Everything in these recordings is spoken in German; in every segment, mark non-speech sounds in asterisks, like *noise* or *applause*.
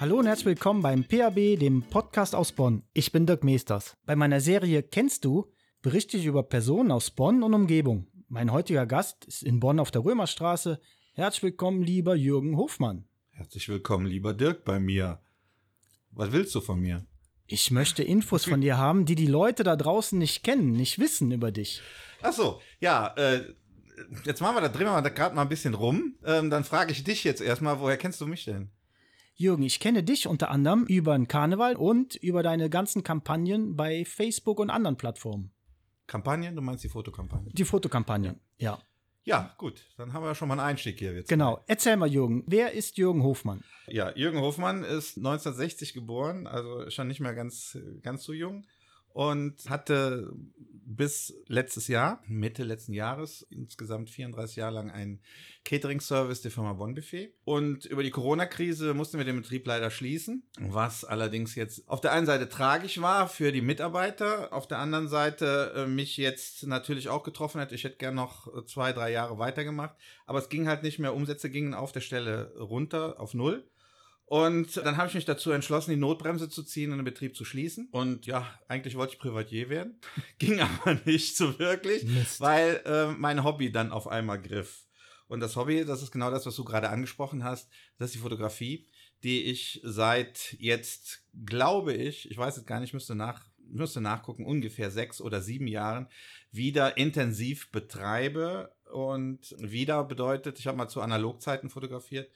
Hallo und herzlich willkommen beim PAB, dem Podcast aus Bonn. Ich bin Dirk Meesters. Bei meiner Serie Kennst du berichte ich über Personen aus Bonn und Umgebung. Mein heutiger Gast ist in Bonn auf der Römerstraße. Herzlich willkommen, lieber Jürgen Hofmann. Herzlich willkommen, lieber Dirk, bei mir. Was willst du von mir? Ich möchte Infos von dir haben, die die Leute da draußen nicht kennen, nicht wissen über dich. Ach so, ja, äh, jetzt machen wir da, drehen wir da gerade mal ein bisschen rum. Ähm, dann frage ich dich jetzt erstmal, woher kennst du mich denn? Jürgen, ich kenne dich unter anderem über den Karneval und über deine ganzen Kampagnen bei Facebook und anderen Plattformen. Kampagnen? Du meinst die Fotokampagnen? Die Fotokampagnen, ja. Ja, gut, dann haben wir schon mal einen Einstieg hier jetzt. Genau. Erzähl mal, Jürgen, wer ist Jürgen Hofmann? Ja, Jürgen Hofmann ist 1960 geboren, also schon nicht mehr ganz, ganz so jung und hatte bis letztes Jahr, Mitte letzten Jahres, insgesamt 34 Jahre lang einen Catering-Service der Firma Bon Buffet. Und über die Corona-Krise mussten wir den Betrieb leider schließen, was allerdings jetzt auf der einen Seite tragisch war für die Mitarbeiter, auf der anderen Seite äh, mich jetzt natürlich auch getroffen hat. Ich hätte gern noch zwei, drei Jahre weitergemacht, aber es ging halt nicht mehr. Umsätze gingen auf der Stelle runter auf Null. Und dann habe ich mich dazu entschlossen, die Notbremse zu ziehen und den Betrieb zu schließen. Und ja, eigentlich wollte ich Privatier werden, *laughs* ging aber nicht so wirklich, Mist. weil äh, mein Hobby dann auf einmal griff. Und das Hobby, das ist genau das, was du gerade angesprochen hast, das ist die Fotografie, die ich seit jetzt, glaube ich, ich weiß jetzt gar nicht, müsste nach müsste nachgucken, ungefähr sechs oder sieben Jahren wieder intensiv betreibe. Und wieder bedeutet, ich habe mal zu Analogzeiten fotografiert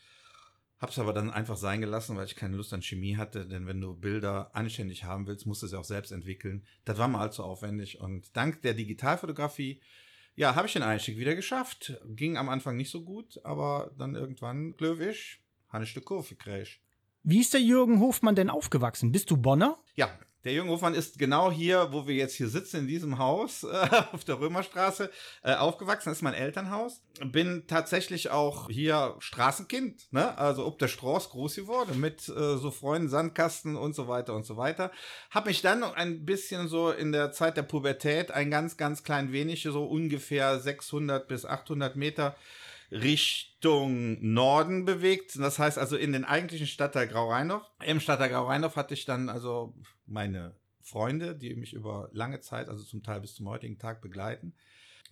Hab's aber dann einfach sein gelassen, weil ich keine Lust an Chemie hatte, denn wenn du Bilder anständig haben willst, musst du sie auch selbst entwickeln. Das war mal allzu aufwendig und dank der Digitalfotografie, ja, habe ich den Einstieg wieder geschafft. Ging am Anfang nicht so gut, aber dann irgendwann, glöwisch, habe ich Stück Kurve gekriegt. Wie ist der Jürgen Hofmann denn aufgewachsen? Bist du Bonner? Ja, der Jürgen ist genau hier, wo wir jetzt hier sitzen, in diesem Haus *laughs* äh, auf der Römerstraße, äh, aufgewachsen. Das ist mein Elternhaus. Bin tatsächlich auch hier Straßenkind, ne? Also ob der Straß groß geworden mit äh, so Freunden, Sandkasten und so weiter und so weiter. Hab mich dann ein bisschen so in der Zeit der Pubertät ein ganz, ganz klein wenig, so ungefähr 600 bis 800 Meter Richtung Norden bewegt. Das heißt also in den eigentlichen Stadtteil Grau-Rheindorf. Im Stadtteil Grau-Rheindorf hatte ich dann also meine Freunde, die mich über lange Zeit, also zum Teil bis zum heutigen Tag begleiten.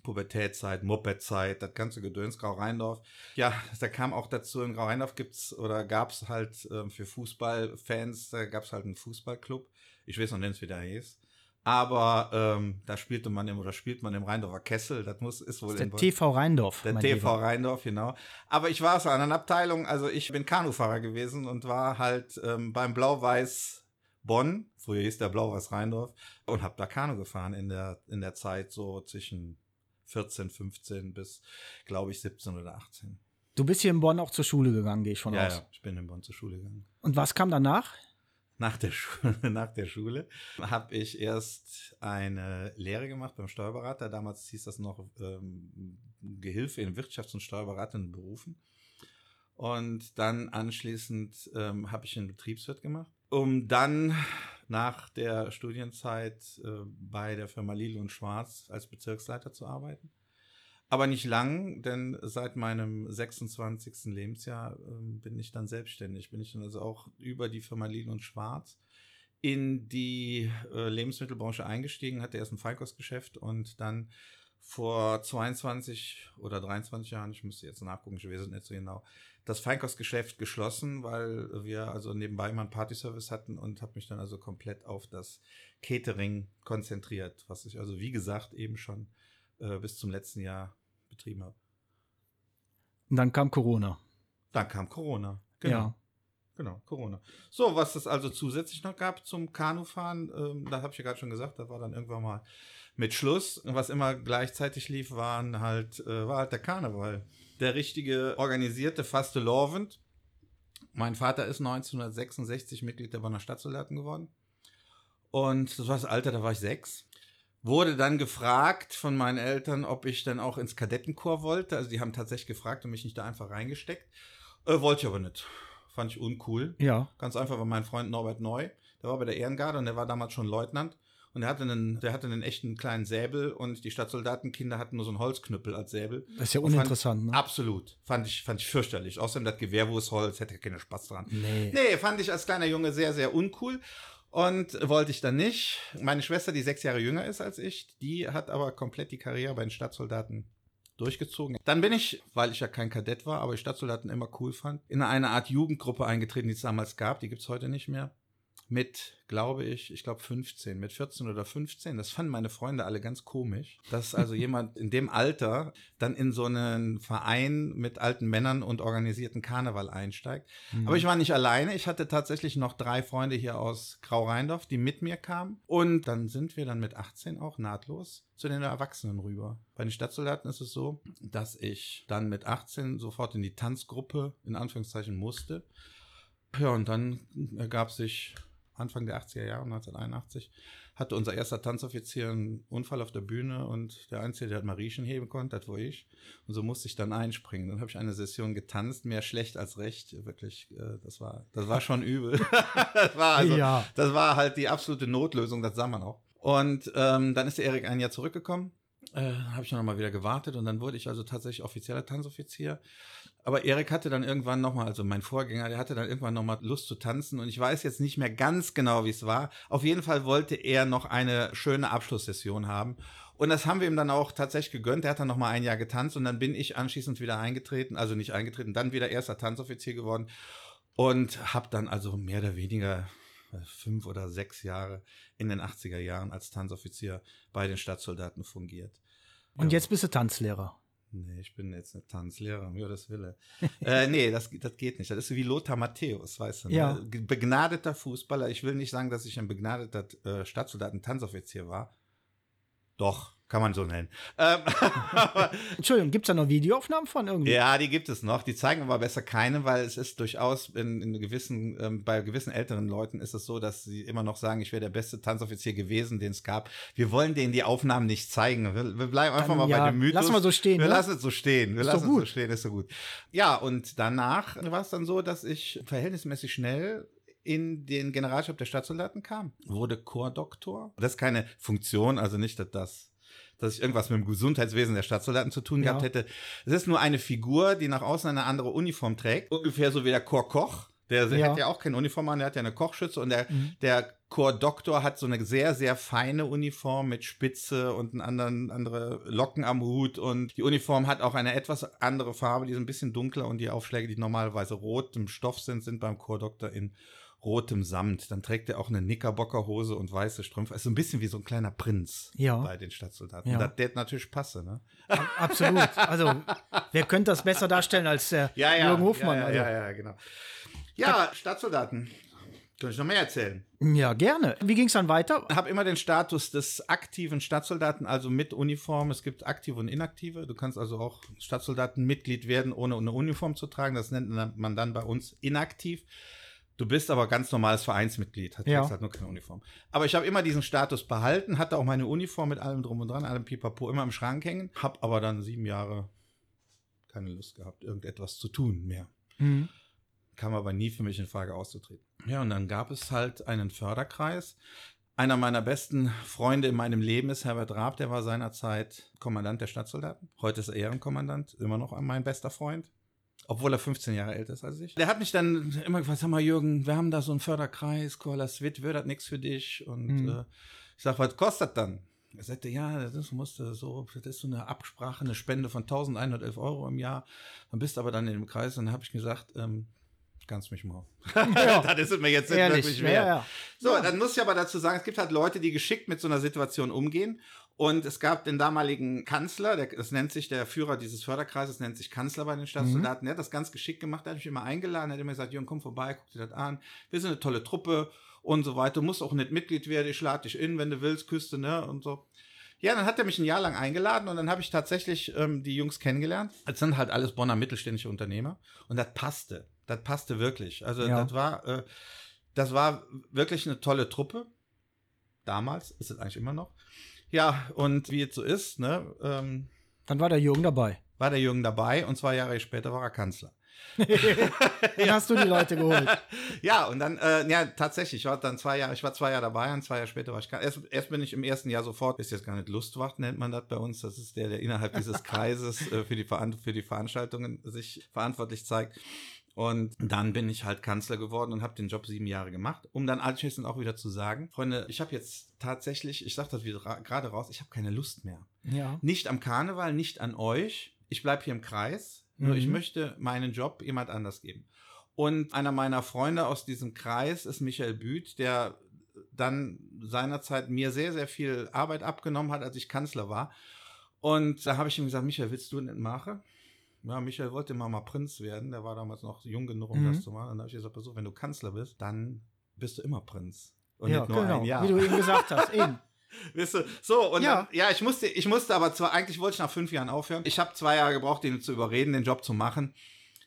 Pubertätzeit, Mopedzeit, das ganze Gedöns, Grau-Rheindorf. Ja, da kam auch dazu, in Grau-Rheindorf gibt's oder gab's halt äh, für Fußballfans, da gab's halt einen Fußballclub. Ich weiß noch nicht, wie der hieß. Aber ähm, da spielte man im oder spielt man im Rheindorfer Kessel. Das muss ist wohl das ist der TV Rheindorf. Der TV lieber. Rheindorf, genau. Aber ich war aus einer anderen Abteilung. Also ich bin Kanufahrer gewesen und war halt ähm, beim Blau-Weiß Bonn. Früher hieß der Blau-Weiß Rheindorf und habe da Kanu gefahren in der in der Zeit so zwischen 14, 15 bis glaube ich 17 oder 18. Du bist hier in Bonn auch zur Schule gegangen, gehe ich von ja, aus. Ja, ich bin in Bonn zur Schule gegangen. Und was kam danach? Nach der Schule, *laughs* nach der Schule habe ich erst eine Lehre gemacht beim Steuerberater. Damals hieß das noch ähm, Gehilfe in Wirtschafts- und steuerberatenden Berufen. Und dann anschließend ähm, habe ich einen Betriebswirt gemacht, um dann nach der Studienzeit äh, bei der Firma Lille und Schwarz als Bezirksleiter zu arbeiten. Aber nicht lang, denn seit meinem 26. Lebensjahr ähm, bin ich dann selbstständig. Bin ich dann also auch über die Firma Lil und Schwarz in die äh, Lebensmittelbranche eingestiegen, hatte erst ein Feinkostgeschäft und dann vor 22 oder 23 Jahren, ich müsste jetzt nachgucken, ich weiß nicht so genau, das Feinkostgeschäft geschlossen, weil wir also nebenbei mal einen Partyservice hatten und habe mich dann also komplett auf das Catering konzentriert, was ich also wie gesagt eben schon äh, bis zum letzten Jahr betrieben habe. Und dann kam Corona. Dann kam Corona. Genau. Ja. Genau, Corona. So, was es also zusätzlich noch gab zum Kanufahren, ähm, da habe ich ja gerade schon gesagt, da war dann irgendwann mal mit Schluss. Was immer gleichzeitig lief, waren halt, äh, war halt der Karneval. Der richtige organisierte Faste Lorvent. Mein Vater ist 1966 Mitglied der Bonner Stadtsoldaten geworden. Und das war das Alter, da war ich sechs wurde dann gefragt von meinen Eltern, ob ich dann auch ins Kadettenchor wollte. Also die haben tatsächlich gefragt und mich nicht da einfach reingesteckt. Äh, wollte ich aber nicht. Fand ich uncool. Ja. Ganz einfach, weil mein Freund Norbert Neu, der war bei der Ehrengarde und der war damals schon Leutnant. Und der hatte, einen, der hatte einen echten kleinen Säbel und die Stadtsoldatenkinder hatten nur so einen Holzknüppel als Säbel. Das ist ja uninteressant, fand, ne? Absolut. Fand ich, fand ich fürchterlich. Außerdem das Gewehr, wo es Holz, hätte ich keinen Spaß dran. Nee. Nee, fand ich als kleiner Junge sehr, sehr uncool. Und wollte ich dann nicht. Meine Schwester, die sechs Jahre jünger ist als ich, die hat aber komplett die Karriere bei den Stadtsoldaten durchgezogen. Dann bin ich, weil ich ja kein Kadett war, aber ich Stadtsoldaten immer cool fand, in eine Art Jugendgruppe eingetreten, die es damals gab. Die gibt's heute nicht mehr. Mit, glaube ich, ich glaube 15, mit 14 oder 15. Das fanden meine Freunde alle ganz komisch, dass also *laughs* jemand in dem Alter dann in so einen Verein mit alten Männern und organisierten Karneval einsteigt. Mhm. Aber ich war nicht alleine. Ich hatte tatsächlich noch drei Freunde hier aus Grau-Rheindorf, die mit mir kamen. Und dann sind wir dann mit 18 auch nahtlos zu den Erwachsenen rüber. Bei den Stadtsoldaten ist es so, dass ich dann mit 18 sofort in die Tanzgruppe in Anführungszeichen musste. Ja, und dann ergab sich Anfang der 80er Jahre, 1981, hatte unser erster Tanzoffizier einen Unfall auf der Bühne und der Einzige, der hat mal Rieschen heben konnte, das war ich. Und so musste ich dann einspringen. Dann habe ich eine Session getanzt, mehr schlecht als recht. Wirklich, äh, das war, das war schon übel. *laughs* das war also, Ja. das war halt die absolute Notlösung, das sah man auch. Und ähm, dann ist der Erik ein Jahr zurückgekommen. Äh, habe ich noch mal wieder gewartet und dann wurde ich also tatsächlich offizieller Tanzoffizier. Aber Erik hatte dann irgendwann noch mal, also mein Vorgänger, der hatte dann irgendwann noch mal Lust zu tanzen und ich weiß jetzt nicht mehr ganz genau, wie es war. Auf jeden Fall wollte er noch eine schöne Abschlusssession haben und das haben wir ihm dann auch tatsächlich gegönnt. Er hat dann noch mal ein Jahr getanzt und dann bin ich anschließend wieder eingetreten, also nicht eingetreten, dann wieder erster Tanzoffizier geworden und habe dann also mehr oder weniger äh, fünf oder sechs Jahre in den 80er Jahren als Tanzoffizier bei den Stadtsoldaten fungiert. Und Ja. jetzt bist du Tanzlehrer. Nee, ich bin jetzt nicht Tanzlehrer, um Gottes Wille. *laughs* äh, nee, das, das geht nicht. Das ist wie Lothar Matthäus, weißt du. Ne? Ja. Begnadeter Fußballer. Ich will nicht sagen, dass ich ein begnadeter äh, Stadtsoldaten-Tanzoffizier war. Doch, kann man so nennen. Ähm, *laughs* Entschuldigung, gibt es da noch Videoaufnahmen von irgendwie? ja, die gibt es noch. Die zeigen aber besser keine, weil es ist durchaus in, in gewissen, ähm, bei gewissen älteren Leuten ist es so, dass sie immer noch sagen, ich wäre der beste Tanzoffizier gewesen, den es gab. Wir wollen denen die Aufnahmen nicht zeigen. Wir, wir bleiben einfach Dann, mal ja, bei dem Mythos. lassen wir so stehen, Wir ne? lassen es so stehen. Wir Ist lassen es so stehen, ist so gut. Ja, und danach war es dann so, dass ich verhältnismäßig schnell in den Generalstab der Stadtsoldaten kam. Wurde Chordoktor. Das ist keine Funktion, also nicht, dass das dass ich irgendwas mit dem Gesundheitswesen der Stadtsoldaten zu tun Ja. gehabt hätte. Es ist nur eine Figur, die nach außen eine andere Uniform trägt. Ungefähr so wie der Chorkoch. Der Ja. hat ja auch keine Uniform an, der hat ja eine Kochschütze und der, Mhm. der Chordoktor hat so eine sehr, sehr feine Uniform mit Spitze und einen anderen, andere Locken am Hut und die Uniform hat auch eine etwas andere Farbe, die ist ein bisschen dunkler und die Aufschläge, die normalerweise rot im Stoff sind, sind beim Chordoktor in rotem Samt. Dann trägt er auch eine Knickerbockerhose und weiße Strümpfe. Ist so ein bisschen wie so ein kleiner Prinz Ja. bei den Stadtsoldaten. Ja. Das der natürlich passe, ne? Ab- Absolut. Also, wer könnte das besser darstellen als der Jürgen Hofmann? Ja, also. ja, ja, genau. Ja, Stadtsoldaten. Kann ich noch mehr erzählen? ja, gerne. Wie ging es dann weiter? habe immer den Status des aktiven Stadtsoldaten, also mit Uniform. Es gibt aktive und inaktive. Du kannst also auch Stadtsoldatenmitglied werden, ohne eine Uniform zu tragen. Das nennt man dann bei uns inaktiv. Du bist aber ganz normales Vereinsmitglied, hat Ja. halt nur keine Uniform. Aber ich habe immer diesen Status behalten, hatte auch meine Uniform mit allem drum und dran, allem Pipapo immer im Schrank hängen, habe aber dann sieben Jahre keine Lust gehabt, irgendetwas zu tun mehr Mhm. kam aber nie für mich in Frage auszutreten. Ja, und dann gab es halt einen Förderkreis. Einer meiner besten Freunde in meinem Leben ist Herbert Raab, der war seinerzeit Kommandant der Stadtsoldaten. Heute ist er Ehrenkommandant, immer noch mein bester Freund. Obwohl er 15 Jahre älter ist als ich. Der hat mich dann immer gefragt, sag mal Jürgen, wir haben da so einen Förderkreis, Koala Swit, wird das nichts für dich? Und Mhm. äh, ich sag, was kostet das dann? Er sagte, ja, das musste so, das ist so eine Absprache, eine Spende von 1111 Euro im Jahr. Dann bist du aber dann in dem Kreis und dann habe ich gesagt, ähm, kannst mich mal. *laughs* Ja. *laughs* das ist mir jetzt nicht Ehrlich. wirklich Ja, wert. ja. So, dann muss ich aber dazu sagen, es gibt halt Leute, die geschickt mit so einer Situation umgehen. Und es gab den damaligen Kanzler, der, das nennt sich der Führer dieses Förderkreises, nennt sich Kanzler bei den Stadtsoldaten. Der hat das ganz geschickt gemacht, der hat mich immer eingeladen, hat immer gesagt, Jürgen, komm vorbei, guck dir das an. Wir sind eine tolle Truppe und so weiter. Du musst auch nicht Mitglied werden, ich lade dich in, wenn du willst, Küste, ne? Und so. Ja, dann hat er mich ein Jahr lang eingeladen und dann habe ich tatsächlich ähm, die Jungs kennengelernt. Das sind halt alles Bonner mittelständische Unternehmer und das passte. Das passte wirklich. Also Ja. das war, äh, das war wirklich eine tolle Truppe. Damals ist es eigentlich immer noch. Ja, und wie es so ist, ne, ähm, Dann war der Jürgen dabei. war der Jürgen dabei und zwei Jahre später war er Kanzler. *laughs* dann hast du die Leute geholt. *laughs* ja, und dann, äh, ja, tatsächlich, ich war dann zwei Jahre, ich war zwei Jahre dabei und zwei Jahre später war ich, erst, erst bin ich im ersten Jahr sofort, ist jetzt gar nicht Lustwacht, nennt man das bei uns, das ist der, der innerhalb dieses *laughs* Kreises äh, für, die für die Veranstaltungen sich verantwortlich zeigt. Und dann bin ich halt Kanzler geworden und habe den Job sieben Jahre gemacht, um dann anschließend auch wieder zu sagen, Freunde, ich habe jetzt tatsächlich, ich sage das wieder gerade raus, ich habe keine Lust mehr. Ja. Nicht am Karneval, nicht an euch. Ich bleibe hier im Kreis. Nur ich Mhm. möchte meinen Job jemand anders geben. Und einer meiner Freunde aus diesem Kreis ist Michael Büth, der dann seinerzeit mir sehr, sehr viel Arbeit abgenommen hat, als ich Kanzler war. Und da habe ich ihm gesagt, Michael, willst du nicht machen? Ja, Michael wollte immer mal Prinz werden. Der war damals noch jung genug, um Mhm. das zu machen. Und dann habe ich gesagt, pass auf, wenn du Kanzler bist, dann bist du immer Prinz. Und ja, nicht nur genau. ein Jahr. Wie du eben gesagt hast. *laughs* Eben. Weißt du, so, und Ja. ja. Dann, ja, ich musste, ich musste aber zwar, eigentlich wollte ich nach fünf Jahren aufhören. Ich habe zwei Jahre gebraucht, ihn zu überreden, den Job zu machen.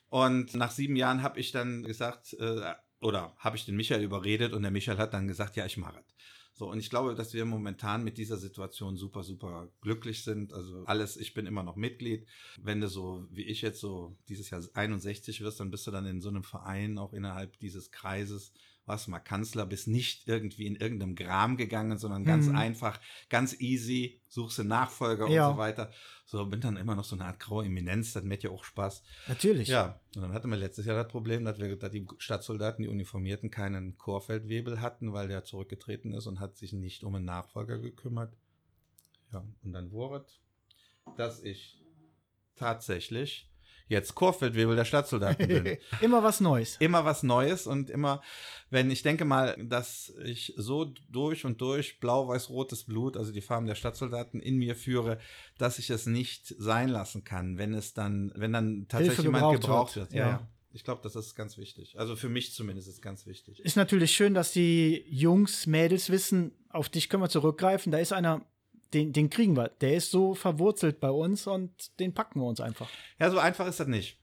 Und nach sieben Jahren habe ich dann gesagt, äh, oder habe ich den Michael überredet und der Michael hat dann gesagt, ja, ich mache es. So, und ich glaube, dass wir momentan mit dieser Situation super, super glücklich sind. Also alles, ich bin immer noch Mitglied. Wenn du so, wie ich jetzt so dieses Jahr 61 wirst, dann bist du dann in so einem Verein, auch innerhalb dieses Kreises, warst mal Kanzler, bist nicht irgendwie in irgendeinem Gram gegangen, sondern ganz Mhm. einfach, ganz easy, suchst einen Nachfolger Ja. und so weiter. So, bin dann immer noch so eine Art graue Eminenz, das macht ja auch Spaß. Natürlich. Ja, und dann hatten wir letztes Jahr das Problem, dass wir, dass die Stadtsoldaten, die Uniformierten, keinen Chorfeldwebel hatten, weil der zurückgetreten ist und hat sich nicht um einen Nachfolger gekümmert. Ja, und dann wurde, dass ich tatsächlich jetzt Chorfeldwebel der Stadtsoldaten bin. *laughs* Immer was Neues. immer was Neues und immer, wenn ich denke mal, dass ich so durch und durch blau-weiß-rotes Blut, also die Farben der Stadtsoldaten in mir führe, dass ich es nicht sein lassen kann, wenn es dann, wenn dann tatsächlich Hilfe jemand gebraucht wird, wird. ja. Ja. Ich glaube, das ist ganz wichtig. Also für mich zumindest ist ganz wichtig. Ist natürlich schön, dass die Jungs, Mädels wissen, auf dich können wir zurückgreifen. Da ist einer, den, den kriegen wir. Der ist so verwurzelt bei uns und den packen wir uns einfach. Ja, so einfach ist das nicht.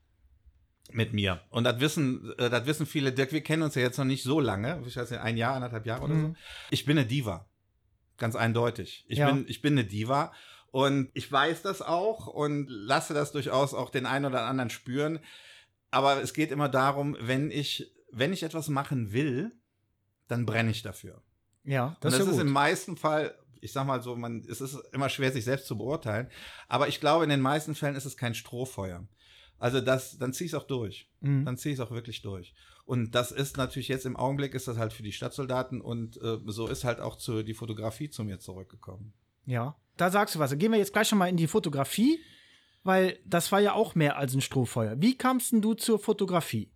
Mit mir. Und das wissen, äh, das wissen viele. Dirk, wir kennen uns ja jetzt noch nicht so lange. Ich weiß nicht, ein Jahr, anderthalb Jahre oder so. Mhm. Ich bin eine Diva. Ganz eindeutig. Ich, Ja. bin, ich bin eine Diva. Und ich weiß das auch und lasse das durchaus auch den einen oder anderen spüren. Aber es geht immer darum, wenn ich, wenn ich etwas machen will, dann brenne ich dafür. Ja, das, und das ist, ist ja im gut. meisten Fall, ich sag mal so, man, es ist immer schwer, sich selbst zu beurteilen. Aber ich glaube, in den meisten Fällen ist es kein Strohfeuer. Also das, dann zieh ich es auch durch. Mhm. Dann ziehe ich es auch wirklich durch. Und das ist natürlich jetzt im Augenblick ist das halt für die Stadtsoldaten und äh, so ist halt auch zu, die Fotografie zu mir zurückgekommen. Ja, da sagst du was. Dann gehen wir jetzt gleich schon mal in die Fotografie, weil das war ja auch mehr als ein Strohfeuer. Wie kamst denn du zur Fotografie?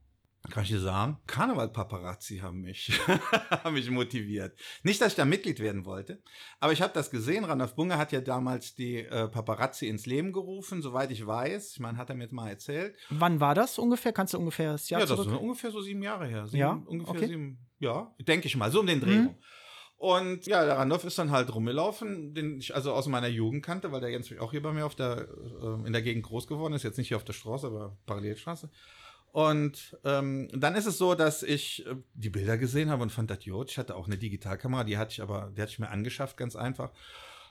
Kann ich dir sagen? Karneval-Paparazzi haben mich, *laughs* haben mich motiviert. Nicht, dass ich da Mitglied werden wollte, aber ich habe das gesehen. Randolph Bunge hat ja damals die äh, Paparazzi ins Leben gerufen, soweit ich weiß. Ich meine, hat er mir jetzt mal erzählt. Wann war das ungefähr? Kannst du ungefähr das Jahr Ja, das zurück? ist ungefähr so sieben Jahre her. Sieben, Ja, ungefähr okay. sieben, ja, denke ich mal, so um den Dreh. Mhm. Und ja, der Randolph ist dann halt rumgelaufen, den ich also aus meiner Jugend kannte, weil der jetzt auch hier bei mir auf der, äh, in der Gegend groß geworden ist. Jetzt nicht hier auf der Straße, aber Parallelstraße. Und ähm, dann ist es so, dass ich äh, die Bilder gesehen habe und fand das gut. Ich hatte auch eine Digitalkamera, die hatte ich aber, die hatte ich mir angeschafft, ganz einfach.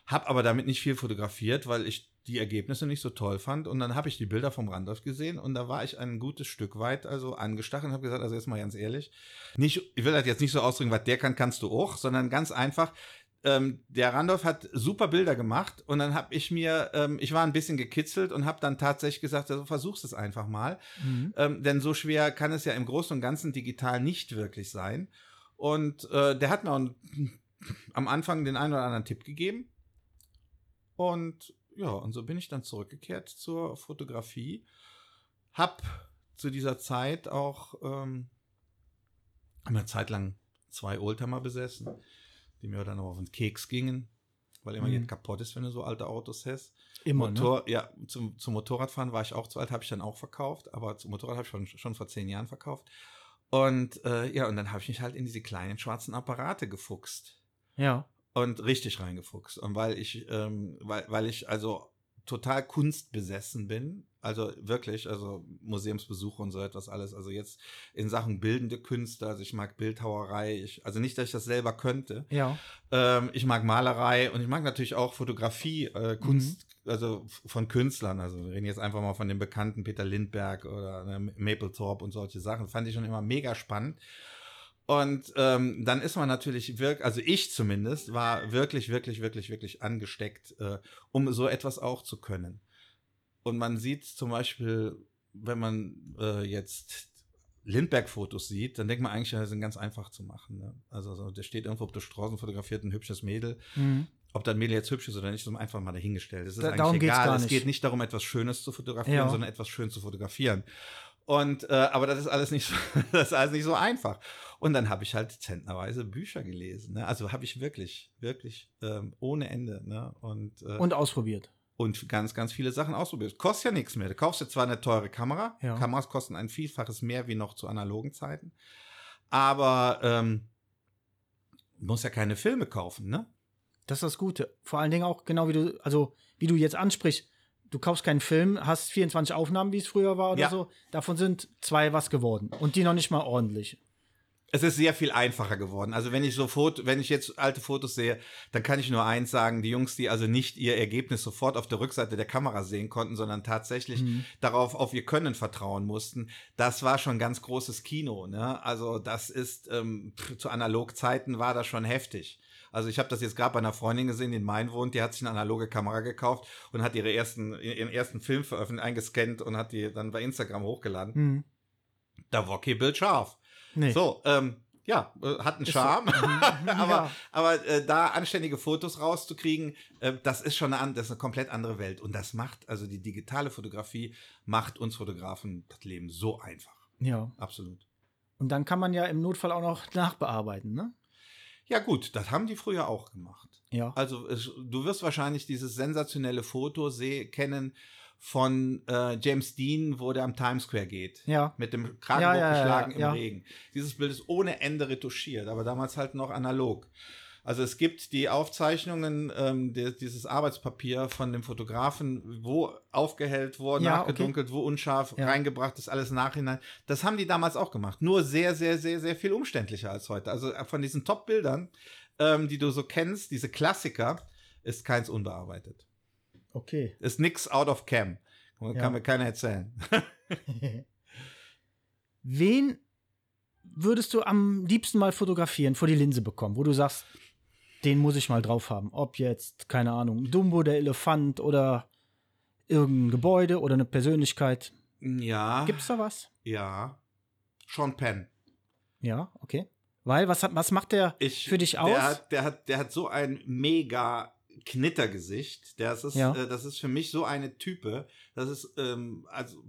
Hab aber damit nicht viel fotografiert, weil ich die Ergebnisse nicht so toll fand. Und dann habe ich die Bilder vom Randolph gesehen und da war ich ein gutes Stück weit also angestachelt und habe gesagt, also jetzt mal ganz ehrlich, nicht, ich will das jetzt nicht so ausdrücken, was der kann, kannst du auch, sondern ganz einfach, ähm, der Randolph hat super Bilder gemacht und dann habe ich mir, ähm, ich war ein bisschen gekitzelt und habe dann tatsächlich gesagt, also versuch's es einfach mal. Mhm. Ähm, denn so schwer kann es ja im Großen und Ganzen digital nicht wirklich sein. Und äh, der hat mir auch am Anfang den einen oder anderen Tipp gegeben. Und ja, und so bin ich dann zurückgekehrt zur Fotografie. Hab zu dieser Zeit auch ähm, eine Zeit lang zwei Oldtimer besessen, die mir dann auch auf den Keks gingen, weil immer Mhm. jetzt kaputt ist, wenn du so alte Autos hast. Immer, ne? Motor, ja, zum, zum Motorradfahren war ich auch zu alt, habe ich dann auch verkauft, aber zum Motorrad habe ich schon, schon vor zehn Jahren verkauft. Und äh, ja, und dann habe ich mich halt in diese kleinen schwarzen Apparate gefuchst Ja. und richtig reingefuchst. Und weil ich, ähm, weil, weil ich also total kunstbesessen bin, also wirklich, also Museumsbesuche und so etwas alles, also jetzt in Sachen bildende Künste, also ich mag Bildhauerei, ich, also nicht, dass ich das selber könnte, Ja. ähm, ich mag Malerei und ich mag natürlich auch Fotografie, äh, Kunst, also von Künstlern, also wir reden jetzt einfach mal von dem bekannten Peter Lindbergh oder ne, Mapplethorpe und solche Sachen, fand ich schon immer mega spannend. Und ähm, dann ist man natürlich wirklich, also ich zumindest, war wirklich, wirklich, wirklich, wirklich angesteckt, äh, um so etwas auch zu können. Und man sieht zum Beispiel, wenn man äh, jetzt Lindbergh-Fotos sieht, dann denkt man eigentlich, die sind ganz einfach zu machen. Ne? Also so, der steht irgendwo auf der Straße fotografiert ein hübsches Mädel. Mhm. Ob das Mädel jetzt hübsch ist oder nicht, ist einfach mal dahingestellt. Es ist da, eigentlich egal. Es geht nicht darum, etwas Schönes zu fotografieren, ja. sondern etwas schön zu fotografieren. Und äh, aber das ist alles nicht so, *laughs* das ist alles nicht so einfach. Und dann habe ich halt zentnerweise Bücher gelesen. Ne? Also habe ich wirklich, wirklich ähm, ohne Ende. Ne? Und, äh, und ausprobiert. Und ganz, ganz viele Sachen ausprobiert. Kostet ja nichts mehr. Du kaufst ja zwar eine teure Kamera. Ja. Kameras kosten ein Vielfaches mehr wie noch zu analogen Zeiten. Aber ähm, muss ja keine Filme kaufen, ne? Das ist das Gute. Vor allen Dingen auch genau wie du, also wie du jetzt ansprichst, du kaufst keinen Film, hast 24 Aufnahmen, wie es früher war oder ja. so. Davon sind zwei was geworden. Und die noch nicht mal ordentlich. Es ist sehr viel einfacher geworden. Also wenn ich so Foto, wenn ich jetzt alte Fotos sehe, dann kann ich nur eins sagen, die Jungs, die also nicht ihr Ergebnis sofort auf der Rückseite der Kamera sehen konnten, sondern tatsächlich mhm. darauf auf ihr Können vertrauen mussten, das war schon ganz großes Kino. Ne? Also das ist ähm, zu Analogzeiten war das schon heftig. Also ich habe das jetzt gerade bei einer Freundin gesehen, die in Main wohnt, die hat sich eine analoge Kamera gekauft und hat ihre ersten, ihren ersten Film veröffentlicht, eingescannt und hat die dann bei Instagram hochgeladen. Mhm. Da war kein Bild scharf. Nee. So, ähm, ja, äh, hat einen Charme. So. *laughs* *laughs* Aber ja. aber äh, da anständige Fotos rauszukriegen, äh, das ist schon eine, das ist eine komplett andere Welt. Und das macht, also die digitale Fotografie macht uns Fotografen das Leben so einfach. Ja. Absolut. Und dann kann man ja im Notfall auch noch nachbearbeiten, ne? Ja, gut, das haben die früher auch gemacht. Ja. Also es, du wirst wahrscheinlich dieses sensationelle Foto seh, kennen von äh, James Dean, wo der am Times Square geht. Ja. Mit dem Kragen ja, ja, hochgeschlagen ja, im Regen. Dieses Bild ist ohne Ende retuschiert, aber damals halt noch analog. Also es gibt die Aufzeichnungen, ähm, die, dieses Arbeitspapier von dem Fotografen, wo aufgehellt worden, ja, nachgedunkelt, okay. wo unscharf ja. reingebracht ist, alles nachhinein. Das haben die damals auch gemacht. Nur sehr, sehr, sehr, sehr viel umständlicher als heute. Also äh, von diesen Top-Bildern, ähm, die du so kennst, diese Klassiker, ist keins unbearbeitet. Okay. Ist nix out of cam. Kann ja. mir keiner erzählen. *laughs* Wen würdest du am liebsten mal fotografieren, vor die Linse bekommen, wo du sagst, den muss ich mal drauf haben. Ob jetzt, keine Ahnung, Dumbo, der Elefant oder irgendein Gebäude oder eine Persönlichkeit. Ja. Gibt's da was? Ja. Sean Penn. Ja, okay. Weil, was, hat, was macht der ich, für dich aus? Der hat, der, hat, der hat so ein mega Knittergesicht. Das ist, ja. äh, das ist für mich so eine Type. Das ist, ähm, also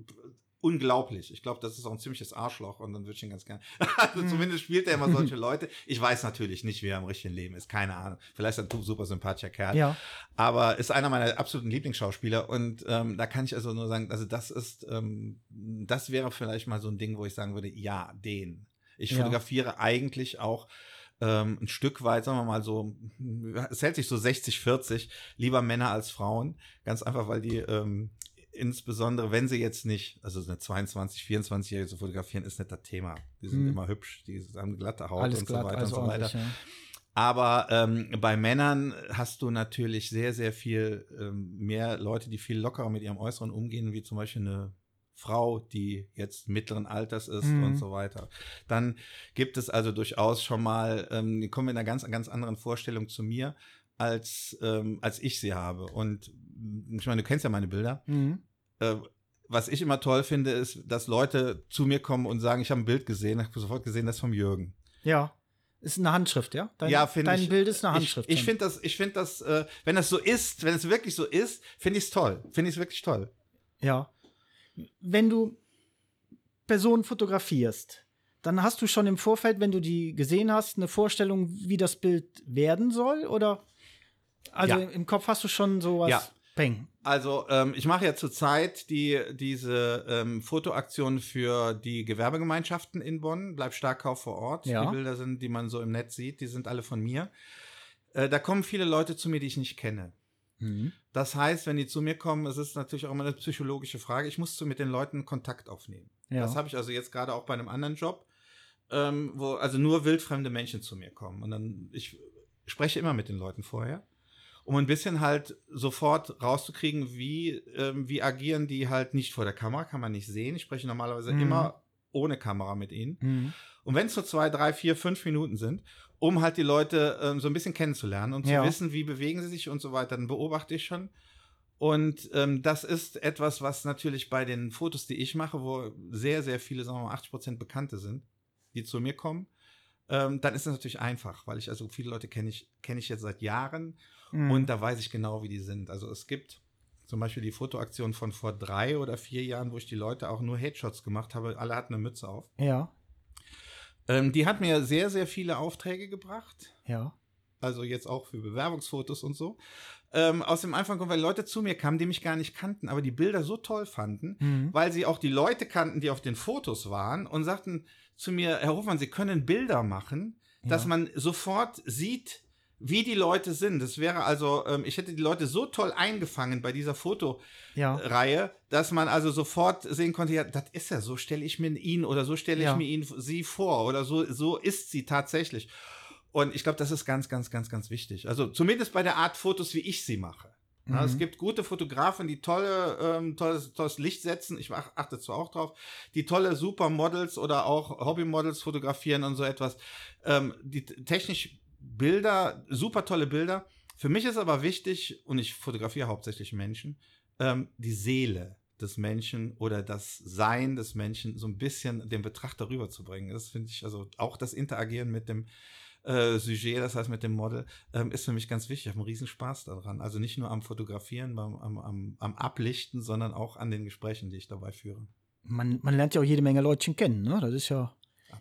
unglaublich. Ich glaube, das ist auch ein ziemliches Arschloch und dann würde ich ihn ganz gerne. *laughs* also mhm. zumindest spielt er immer solche *laughs* Leute. Ich weiß natürlich nicht, wie er im richtigen Leben ist. Keine Ahnung. Vielleicht ist er ein super sympathischer Kerl. Ja. Aber ist einer meiner absoluten Lieblingsschauspieler und ähm, da kann ich also nur sagen, also das ist, ähm, das wäre vielleicht mal so ein Ding, wo ich sagen würde, ja, den. Ich ja. fotografiere eigentlich auch ähm, ein Stück weit, sagen wir mal so, es hält sich so 60, 40, lieber Männer als Frauen. Ganz einfach, weil die ähm, insbesondere wenn sie jetzt nicht, also eine 22, 24-Jährige zu fotografieren, ist nicht das Thema. Die sind hm. immer hübsch, die haben glatte Haut Alles und glatt, so weiter also und so weiter. Ja. Aber ähm, bei Männern hast du natürlich sehr, sehr viel ähm, mehr Leute, die viel lockerer mit ihrem Äußeren umgehen, wie zum Beispiel eine Frau, die jetzt mittleren Alters ist mhm. und so weiter. Dann gibt es also durchaus schon mal, ähm, die kommen in einer ganz, ganz anderen Vorstellung zu mir, als, ähm, als ich sie habe. Und ich meine, du kennst ja meine Bilder. Mhm. Äh, was ich immer toll finde, ist, dass Leute zu mir kommen und sagen, ich habe ein Bild gesehen, ich habe sofort gesehen, das ist vom Jürgen. Ja. Ist eine Handschrift, ja? Dein, ja, finde ich. Dein Bild ist eine Handschrift. Ich, ich finde das, ich finde das, äh, wenn das so ist, wenn es wirklich so ist, finde ich es toll. Finde ich es wirklich toll. Ja. Wenn du Personen fotografierst, dann hast du schon im Vorfeld, wenn du die gesehen hast, eine Vorstellung, wie das Bild werden soll? Oder? Also ja. im Kopf hast du schon sowas. Ja. Peng. Also ähm, ich mache ja zurzeit die, diese ähm, Fotoaktion für die Gewerbegemeinschaften in Bonn. Bleib stark, kauf vor Ort. Ja. Die Bilder sind, die man so im Netz sieht, die sind alle von mir. Äh, da kommen viele Leute zu mir, die ich nicht kenne. Mhm. Das heißt, wenn die zu mir kommen, es ist natürlich auch immer eine psychologische Frage. Ich muss mit den Leuten Kontakt aufnehmen. Ja. Das habe ich also jetzt gerade auch bei einem anderen Job, ähm, wo also nur wildfremde Menschen zu mir kommen. Und dann, ich spreche immer mit den Leuten vorher um ein bisschen halt sofort rauszukriegen, wie, ähm, wie agieren die halt nicht vor der Kamera, kann man nicht sehen. Ich spreche normalerweise Mhm. immer ohne Kamera mit ihnen. Mhm. Und wenn es so zwei, drei, vier, fünf Minuten sind, um halt die Leute ähm, so ein bisschen kennenzulernen und Ja. zu wissen, wie bewegen sie sich und so weiter, dann beobachte ich schon. Und ähm, das ist etwas, was natürlich bei den Fotos, die ich mache, wo sehr, sehr viele, sagen wir mal, 80 Prozent Bekannte sind, die zu mir kommen, ähm, dann ist das natürlich einfach, weil ich, also viele Leute kenne ich, kenne ich jetzt seit Jahren Mhm. und da weiß ich genau, wie die sind. Also es gibt zum Beispiel die Fotoaktion von vor drei oder vier Jahren, wo ich die Leute auch nur Headshots gemacht habe. Alle hatten eine Mütze auf. ja, Ähm, die hat mir sehr, sehr viele Aufträge gebracht. ja. Also jetzt auch für Bewerbungsfotos und so. Ähm, aus dem einfachen Grund, weil Leute zu mir kamen, die mich gar nicht kannten, aber die Bilder so toll fanden, Mhm. weil sie auch die Leute kannten, die auf den Fotos waren und sagten zu mir, Herr Hofmann, Sie können Bilder machen, dass Ja. man sofort sieht, wie die Leute sind. Das wäre also, ähm, ich hätte die Leute so toll eingefangen bei dieser Foto, Ja. Dass man also sofort sehen konnte, ja, das ist ja, so stelle ich mir ihn oder so stelle ich Ja. mir ihn sie vor oder so, so ist sie tatsächlich. Und ich glaube, das ist ganz, ganz, ganz, ganz wichtig. Also zumindest bei der Art Fotos, wie ich sie mache. Ja, Mhm. es gibt gute Fotografen, die tolle, ähm, tolles, tolles Licht setzen. Ich ach- achte zwar auch drauf, die tolle Supermodels oder auch Hobbymodels fotografieren und so etwas. Ähm, die technisch Bilder, super tolle Bilder. Für mich ist aber wichtig, und ich fotografiere hauptsächlich Menschen, ähm, die Seele des Menschen oder das Sein des Menschen so ein bisschen dem Betrachter rüberzubringen. Das finde ich, also auch das Interagieren mit dem äh, Sujet, das heißt mit dem Model, ähm, ist für mich ganz wichtig. Ich habe einen riesen Spaß daran. Also nicht nur am Fotografieren, beim, am, am, am Ablichten, sondern auch an den Gesprächen, die ich dabei führe. Man, man lernt ja auch jede Menge Leutchen kennen, ne? Das ist ja.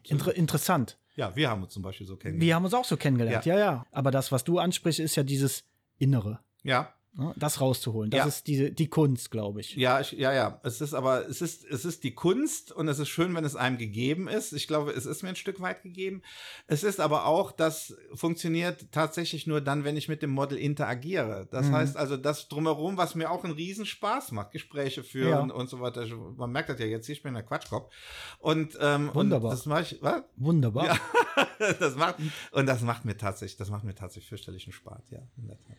Inter interessant. Ja, wir haben uns zum Beispiel so kennengelernt. Wir haben uns auch so kennengelernt, ja. ja, Aber das, was du ansprichst, ist ja dieses Innere. Ja? Das rauszuholen. Das Ja. ist die, die Kunst, glaube ich. Ja, ich, ja, ja. Es ist aber, es ist, es ist die Kunst und es ist schön, wenn es einem gegeben ist. Ich glaube, es ist mir ein Stück weit gegeben. Es ist aber auch, das funktioniert tatsächlich nur dann, wenn ich mit dem Model interagiere. Das Mhm. heißt also, das drumherum, was mir auch einen Riesenspaß macht, Gespräche führen Ja. und so weiter. Man merkt das ja jetzt, ich bin der Quatschkopf. Und, ähm, Wunderbar. Und das mache ich, was? Wunderbar. Ja. *laughs* das macht, und das macht mir tatsächlich, das macht mir tatsächlich fürchterlichen Spaß, ja. in der Tat.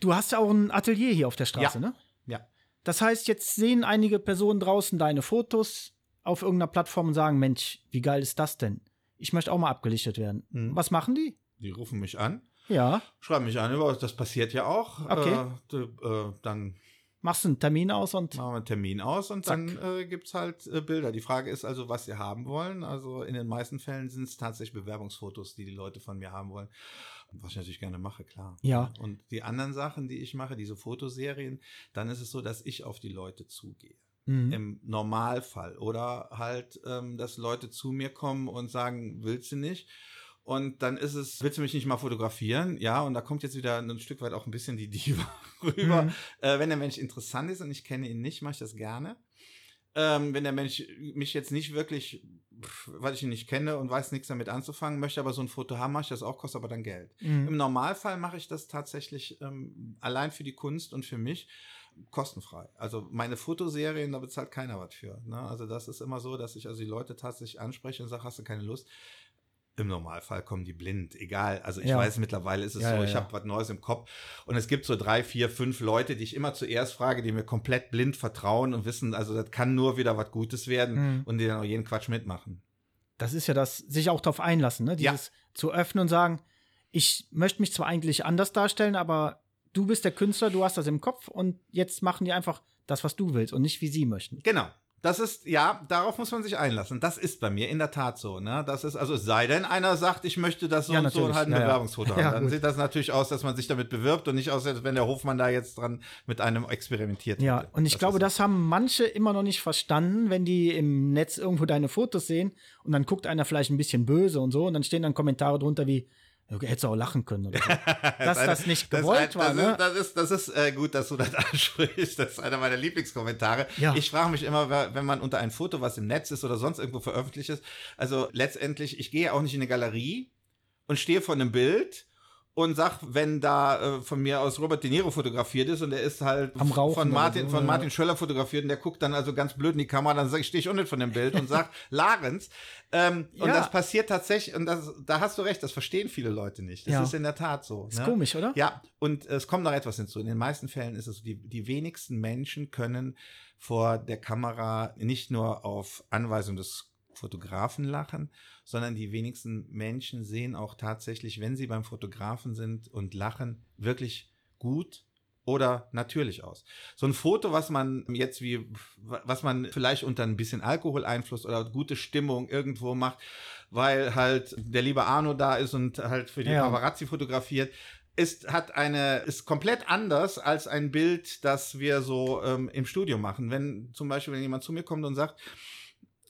Du hast ja auch ein Atelier hier auf der Straße, Ja. ne? Ja. Das heißt, jetzt sehen einige Personen draußen deine Fotos auf irgendeiner Plattform und sagen, Mensch, wie geil ist das denn? Ich möchte auch mal abgelichtet werden. Mhm. Was machen die? Die rufen mich an. Ja. Schreiben mich an, das passiert ja auch. Okay. Äh, äh, dann Machst du einen Termin aus und machen wir einen Termin aus und Zack. dann äh, gibt es halt äh, Bilder. Die Frage ist also, was sie haben wollen. Also in den meisten Fällen sind es tatsächlich Bewerbungsfotos, die die Leute von mir haben wollen. Was ich natürlich gerne mache, klar. Ja. Und die anderen Sachen, die ich mache, diese Fotoserien, dann ist es so, dass ich auf die Leute zugehe. Mhm. Im Normalfall. Oder halt, ähm, dass Leute zu mir kommen und sagen, willst du nicht? Und dann ist es, willst du mich nicht mal fotografieren? Ja, und da kommt jetzt wieder ein Stück weit auch ein bisschen die Diva *laughs* rüber. Mhm. Äh, wenn der Mensch interessant ist und ich kenne ihn nicht, mache ich das gerne. Ähm, wenn der Mensch mich jetzt nicht wirklich, pff, weil ich ihn nicht kenne und weiß nichts damit anzufangen, möchte aber so ein Foto haben, mache ich das auch, kostet aber dann Geld. Mhm. Im Normalfall mache ich das tatsächlich ähm, allein für die Kunst und für mich kostenfrei. Also meine Fotoserien, da bezahlt keiner was für. Ne? Also das ist immer so, dass ich also die Leute tatsächlich anspreche und sage, hast du keine Lust? Im Normalfall kommen die blind, egal. Also ich Ja. weiß, mittlerweile ist es Ja, so, ja, ich habe was Neues im Kopf und es gibt so drei, vier, fünf Leute, die ich immer zuerst frage, die mir komplett blind vertrauen und wissen, also das kann nur wieder was Gutes werden Mhm. und die dann auch jeden Quatsch mitmachen. Das ist ja das, sich auch darauf einlassen, ne? Ja. Dieses zu öffnen und sagen, ich möchte mich zwar eigentlich anders darstellen, aber du bist der Künstler, du hast das im Kopf und jetzt machen die einfach das, was du willst und nicht wie sie möchten. Genau. Das ist, ja, darauf muss man sich einlassen. Das ist bei mir in der Tat so. Ne? Das ist, also es sei denn, einer sagt, ich möchte das so Ja, und so und natürlich. halt ein Ja. Bewerbungsfoto Ja, *laughs* haben. Dann gut. sieht das natürlich aus, dass man sich damit bewirbt und nicht aus, als wenn der Hofmann da jetzt dran mit einem experimentiert Ja, hätte. und ich glaube, ist- das haben manche immer noch nicht verstanden, wenn die im Netz irgendwo deine Fotos sehen und dann guckt einer vielleicht ein bisschen böse und so und dann stehen dann Kommentare drunter wie, ja, hättest du auch lachen können oder so. *laughs* Dass eine- das nicht das gewollt ist, war, das ne? Ist, das ist, das ist äh, gut, dass du das *laughs* ansprichst. Das ist einer meiner Lieblingskommentare. Ja. Ich frage mich immer, wenn man unter ein Foto, was im Netz ist oder sonst irgendwo veröffentlicht ist, also letztendlich, ich gehe auch nicht in eine Galerie und stehe vor einem Bild und sag, wenn da äh, von mir aus Robert De Niro fotografiert ist und er ist halt von Martin, so, von. Martin Schöller fotografiert und der guckt dann also ganz blöd in die Kamera, dann stehe ich unten von dem Bild und sag, *laughs* Larenz. Ähm, Und Ja. das passiert tatsächlich, und das, da hast du recht, das verstehen viele Leute nicht. Das Ja. ist in der Tat so. Ist ne? komisch, oder? Ja, und es kommt noch etwas hinzu. In den meisten Fällen ist es so, die, die wenigsten Menschen können vor der Kamera nicht nur auf Anweisung des Fotografen lachen, sondern die wenigsten Menschen sehen auch tatsächlich, wenn sie beim Fotografen sind und lachen, wirklich gut oder natürlich aus. So ein Foto, was man jetzt wie, was man vielleicht unter ein bisschen Alkoholeinfluss oder gute Stimmung irgendwo macht, weil halt der liebe Arno da ist und halt für die Ja. Paparazzi fotografiert, ist, hat eine, ist komplett anders als ein Bild, das wir so ähm, im Studio machen. Wenn zum Beispiel, wenn jemand zu mir kommt und sagt,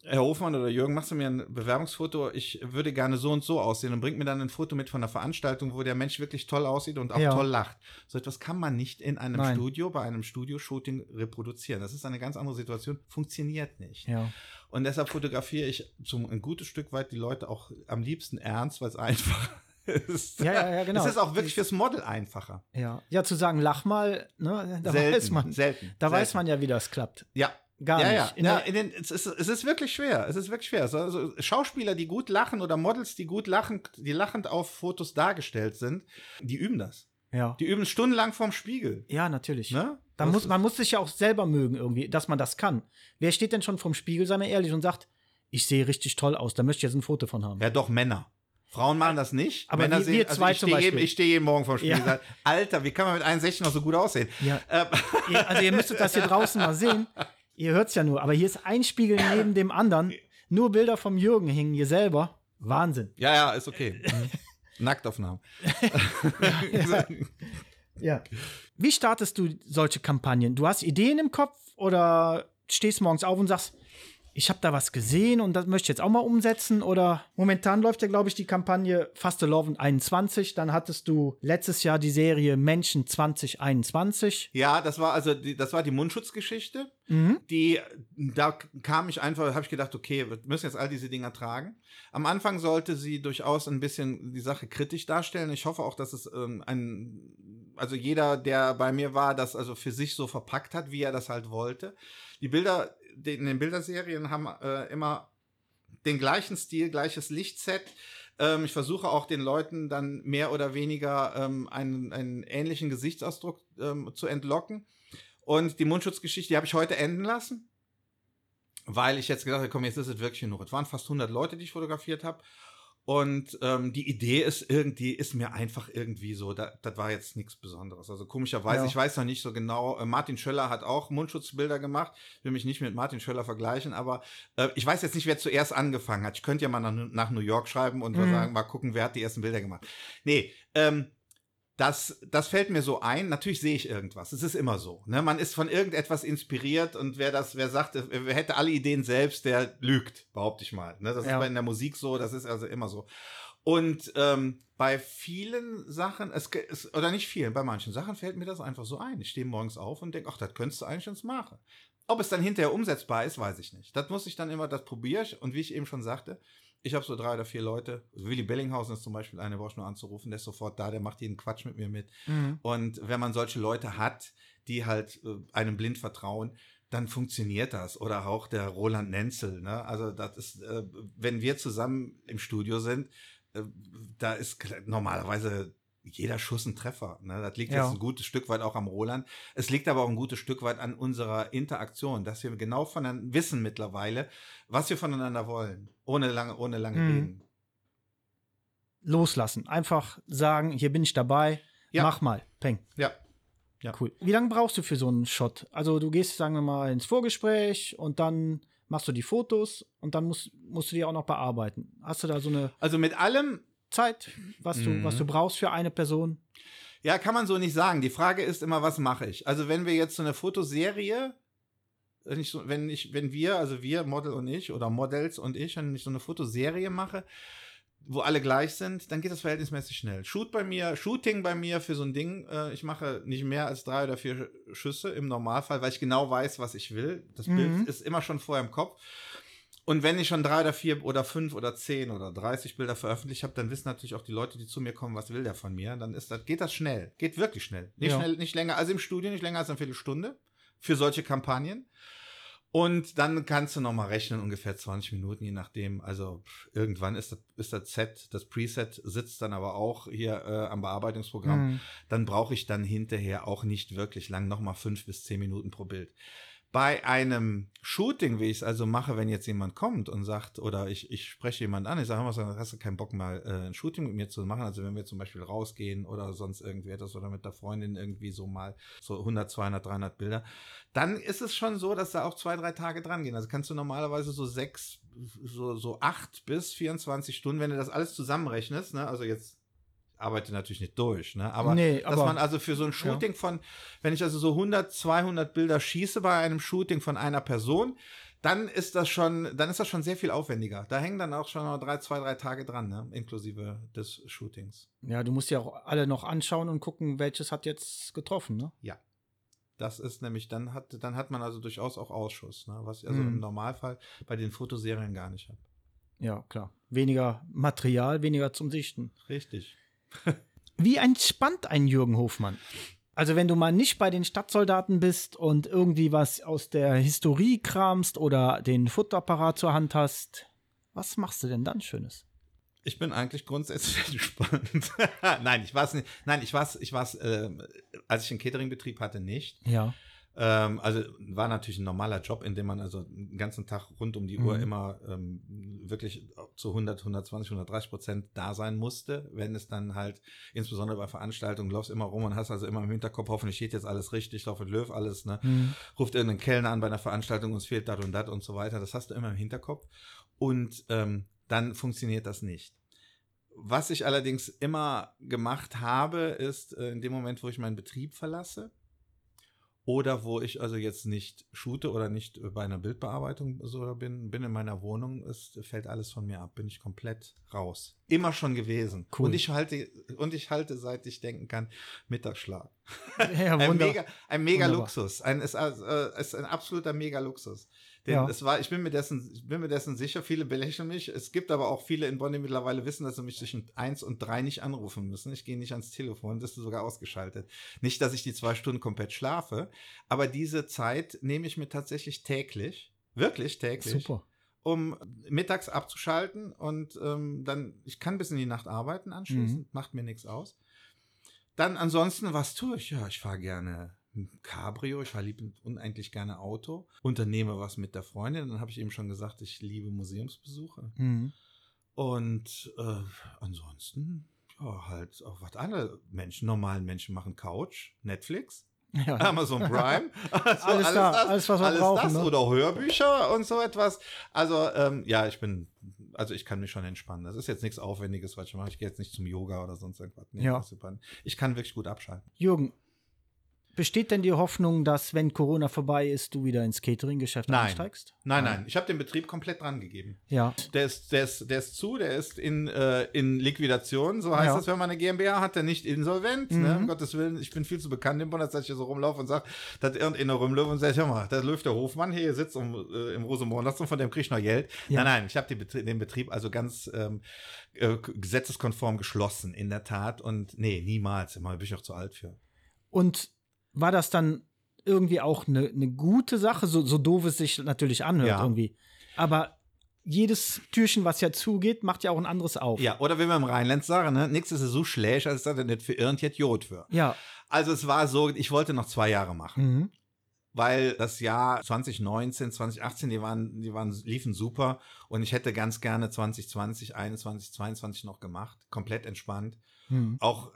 Herr Hofmann oder Jürgen, machst du mir ein Bewerbungsfoto? Ich würde gerne so und so aussehen und bringt mir dann ein Foto mit von einer Veranstaltung, wo der Mensch wirklich toll aussieht und auch Ja. toll lacht. So etwas kann man nicht in einem Nein. Studio, bei einem Studio-Shooting reproduzieren. Das ist eine ganz andere Situation, funktioniert nicht. Ja. Und deshalb fotografiere ich zum, ein gutes Stück weit die Leute auch am liebsten ernst, weil es einfach *laughs* ist. Ja, ja, ja, genau. Es ist auch wirklich fürs Model einfacher. Ja. ja, zu sagen, lach mal, ne, da selten, weiß man. selten. Da weiß selten. man ja, wie das klappt. Ja. Gar ja, nicht. Ja, ja den, es, ist, es ist wirklich schwer. Es ist wirklich schwer. Also, also Schauspieler, die gut lachen oder Models, die gut lachen, die lachend auf Fotos dargestellt sind, die üben das. ja. Die üben stundenlang vorm Spiegel. Ja, natürlich. Ne? Da muss, man muss sich ja auch selber mögen irgendwie, dass man das kann. Wer steht denn schon vorm Spiegel, sei mal ehrlich, und sagt, ich sehe richtig toll aus, da möchte ich jetzt ein Foto von haben. Ja, doch, Männer. Frauen machen das nicht. Aber Männer wir- wir zwei ich zum stehe jeden, Beispiel. ich stehe jeden Morgen vorm Spiegel Ja. und sage, Alter, wie kann man mit 61 noch so gut aussehen? Ja. Ähm, also ihr müsstet das hier draußen mal sehen. *laughs* Ihr hört es ja nur, aber hier ist ein Spiegel neben dem anderen. Nur Bilder vom Jürgen hingen hier selber. Wahnsinn. ja, ja, ist okay. *laughs* Nacktaufnahmen. *laughs* Ja. Wie startest du solche Kampagnen? Du hast Ideen im Kopf oder stehst morgens auf und sagst, ich habe da was gesehen und das möchte ich jetzt auch mal umsetzen? Oder momentan läuft ja, glaube ich, die Kampagne Fast Love 21. Dann hattest du letztes Jahr die Serie Menschen 2021. Ja, das war also die, das war die Mundschutzgeschichte. Mhm. Die da kam ich einfach, habe ich gedacht, okay, wir müssen jetzt all diese Dinger tragen. Am Anfang sollte sie durchaus ein bisschen die Sache kritisch darstellen. Ich hoffe auch, dass es ähm, ein also jeder, der bei mir war, das also für sich so verpackt hat, wie er das halt wollte. Die Bilder in den Bilderserien haben äh, immer den gleichen Stil, gleiches Lichtset. Ähm, ich versuche auch den Leuten dann mehr oder weniger ähm, einen, einen ähnlichen Gesichtsausdruck ähm, zu entlocken. Und die Mundschutzgeschichte, die habe ich heute enden lassen, weil ich jetzt gedacht habe, komm, jetzt ist es wirklich genug. Es waren fast 100 Leute, die ich fotografiert habe. Und ähm, die Idee ist irgendwie, ist mir einfach irgendwie so, da, das war jetzt nichts Besonderes. Also komischerweise, Ja. ich weiß noch nicht so genau, äh, Martin Schöller hat auch Mundschutzbilder gemacht, will mich nicht mit Martin Schöller vergleichen, aber äh, ich weiß jetzt nicht, wer zuerst angefangen hat. Ich könnte ja mal nach, nach New York schreiben und mal Mhm. sagen, mal gucken, wer hat die ersten Bilder gemacht. Nee, ähm, das, das fällt mir so ein. Natürlich sehe ich irgendwas. Es ist immer so. Ne? Man ist von irgendetwas inspiriert und wer das, wer sagt, wer hätte alle Ideen selbst, der lügt, behaupte ich mal. Ne? Das Ja. ist in der Musik so, das ist also immer so. Und ähm, bei vielen Sachen, es, es, oder nicht vielen, bei manchen Sachen fällt mir das einfach so ein. Ich stehe morgens auf und denke, ach, das könntest du eigentlich schon machen. Ob es dann hinterher umsetzbar ist, weiß ich nicht. Das muss ich dann immer, das probiere ich. Und wie ich eben schon sagte, ich habe so drei oder vier Leute. Willi Bellinghausen ist zum Beispiel eine, brauche ich nur anzurufen, der ist sofort da, der macht jeden Quatsch mit mir mit. Mhm. Und wenn man solche Leute hat, die halt äh, einem blind vertrauen, dann funktioniert das. Oder auch der Roland Nenzel. Ne? Also das ist, äh, wenn wir zusammen im Studio sind, äh, da ist normalerweise jeder Schuss ein Treffer. Ne? Das liegt Ja. jetzt ein gutes Stück weit auch am Roland. Es liegt aber auch ein gutes Stück weit an unserer Interaktion, dass wir genau voneinander wissen mittlerweile, was wir voneinander wollen. Ohne lange, ohne lange Mhm. reden. Loslassen. Einfach sagen, hier bin ich dabei, Ja. mach mal. Peng. Ja. Ja. Cool. Wie lange brauchst du für so einen Shot? Also du gehst, sagen wir mal, ins Vorgespräch und dann machst du die Fotos und dann musst, musst du die auch noch bearbeiten. Hast du da so eine Also mit allem Zeit, was du, Mhm. was du brauchst für eine Person? Ja, kann man so nicht sagen. Die Frage ist immer, was mache ich? Also, wenn wir jetzt so eine Fotoserie, wenn ich, so, wenn ich, wenn wir, also wir, Model und ich, oder Models und ich, wenn ich so eine Fotoserie mache, wo alle gleich sind, dann geht das verhältnismäßig schnell. Shoot bei mir, Shooting bei mir für so ein Ding, äh, ich mache nicht mehr als drei oder vier Schüsse im Normalfall, weil ich genau weiß, was ich will. Das Mhm. Bild ist immer schon vorher im Kopf. Und wenn ich schon drei oder vier oder fünf oder zehn oder 30 Bilder veröffentlicht habe, dann wissen natürlich auch die Leute, die zu mir kommen, was will der von mir. Dann ist das, geht das schnell. Geht wirklich schnell. Nicht Ja. schnell, nicht länger, also im Studio nicht länger als eine Viertelstunde für solche Kampagnen. Und dann kannst du nochmal rechnen, ungefähr 20 Minuten, je nachdem. Also pff, irgendwann ist das, ist das Set, das Preset sitzt dann aber auch hier äh, am Bearbeitungsprogramm. Mhm. Dann brauche ich dann hinterher auch nicht wirklich lang, nochmal fünf bis zehn Minuten pro Bild. Bei einem Shooting, wie ich es also mache, wenn jetzt jemand kommt und sagt, oder ich, ich spreche jemand an, ich sage, mal, hast du keinen Bock mal äh, ein Shooting mit mir zu machen? Also wenn wir zum Beispiel rausgehen oder sonst irgendwie etwas oder mit der Freundin irgendwie so mal so 100, 200, 300 Bilder, dann ist es schon so, dass da auch zwei, drei Tage dran gehen. Also kannst du normalerweise so sechs, so, so acht bis 24 Stunden, wenn du das alles zusammenrechnest, ne, also jetzt arbeite natürlich nicht durch, ne? Aber, Nee, dass aber- man also für so ein Shooting von, wenn ich also so 100, 200 Bilder schieße bei einem Shooting von einer Person, dann ist das schon, dann ist das schon sehr viel aufwendiger. Da hängen dann auch schon noch drei, zwei, drei Tage dran, ne? Inklusive des Shootings. Ja, du musst ja auch alle noch anschauen und gucken, welches hat jetzt getroffen, ne? Das ist nämlich, dann hat, dann hat man also durchaus auch Ausschuss, ne? Was ich also Mhm. im Normalfall bei den Fotoserien gar nicht habe. Ja, klar. Weniger Material, weniger zum Sichten. Richtig. *laughs* Wie entspannt ein Jürgen Hofmann? Also wenn du mal nicht bei den Stadtsoldaten bist und irgendwie was aus der Historie kramst oder den Futterapparat zur Hand hast, was machst du denn dann Schönes? Ich bin eigentlich grundsätzlich *laughs* entspannt. *laughs* Nein, ich war es nicht. Nein, ich war es, ich war's, äh, als ich einen Cateringbetrieb hatte, nicht. Ja. Ähm, also war natürlich ein normaler Job, in dem man also den ganzen Tag rund um die Uhr Mhm. immer ähm, wirklich zu 100, 120, 130 Prozent da sein musste, wenn es dann halt, insbesondere bei Veranstaltungen, läufst immer rum und hast also immer im Hinterkopf, hoffentlich steht jetzt alles richtig, laufe Löw alles, ne? Hm. ruft irgendein Kellner an bei einer Veranstaltung, uns fehlt dat und dat und so weiter. Das hast du immer im Hinterkopf. Und ähm, dann funktioniert das nicht. Was ich allerdings immer gemacht habe, ist äh, in dem Moment, wo ich meinen Betrieb verlasse oder wo ich also jetzt nicht shoote oder nicht bei einer Bildbearbeitung so bin, bin in meiner Wohnung, es fällt alles von mir ab, bin ich komplett raus. Immer schon gewesen. Cool. Und ich halte und ich halte, seit ich denken kann, Mittagsschlaf. Ja, *laughs* Ein mega, ein mega Wunderbar. Luxus. Ein, ist, äh, ist ein absoluter mega Luxus. Denn Ja. es war, ich bin mir dessen, ich bin mir dessen sicher, viele belächeln mich. Es gibt aber auch viele in Bonn, die mittlerweile wissen, dass sie mich zwischen eins und drei nicht anrufen müssen. Ich gehe nicht ans Telefon, das ist sogar ausgeschaltet. Nicht, dass ich die zwei Stunden komplett schlafe, aber diese Zeit nehme ich mir tatsächlich täglich. Wirklich täglich Super. um mittags abzuschalten und ähm, dann, ich kann bis in die Nacht arbeiten anschließend, macht mir nichts aus. Dann ansonsten, was tue ich? Ja, ich fahre gerne Cabrio, ich fahre lieb unendlich gerne Auto, unternehme was mit der Freundin, dann habe ich eben schon gesagt, ich liebe Museumsbesuche. Mhm. Und äh, ansonsten, ja, halt auch was alle Menschen, normalen Menschen machen, Couch, Netflix, Ja. *laughs* Amazon Prime. *laughs* Also Alles da, alles, was wir alles brauchen, das ne? oder Hörbücher und so etwas. Also ähm, ja, ich bin, also ich kann mich schon entspannen. Das ist jetzt nichts Aufwendiges, was ich mache. Ich gehe jetzt nicht zum Yoga oder sonst irgendwas. Nee, Ja. das. Ich kann wirklich gut abschalten. Jürgen, besteht denn die Hoffnung, dass, wenn Corona vorbei ist, du wieder ins Catering-Geschäft Nein. einsteigst? Nein, nein, ich habe den Betrieb komplett dran gegeben. Ja. Der ist, der ist, der ist zu, der ist in, äh, in Liquidation. So heißt Ja. das, wenn man eine GmbH hat, der nicht insolvent. Ne? Mhm. Um Gottes Willen, ich bin viel zu bekannt im Bund, dass ich hier so rumlaufe und sage, dass irgendeiner rumläuft und sagt, hör mal, da läuft der Hofmann hier, sitzt um, äh, im Rosenmontag und von dem krieg ich noch Geld. Ja. Nein, nein, ich habe den Betrieb also ganz ähm, äh, gesetzeskonform geschlossen, in der Tat. Und nee, niemals. Immer bin ich auch zu alt für. Und war das dann irgendwie auch eine, eine gute Sache, so, so doof es sich natürlich anhört Ja. irgendwie. Aber jedes Türchen, was ja zugeht, macht ja auch ein anderes auf. Ja, oder wie wir im Rheinland sagen, ne, nichts ist so schlecht, als dass er nicht für irgendjet Jod für. Ja. Also es war so, ich wollte noch zwei Jahre machen. Mhm. weil das Jahr 2019, 2018, die waren, die waren, liefen super und ich hätte ganz gerne 2020, 21, 22 noch gemacht, komplett entspannt. Mhm. Auch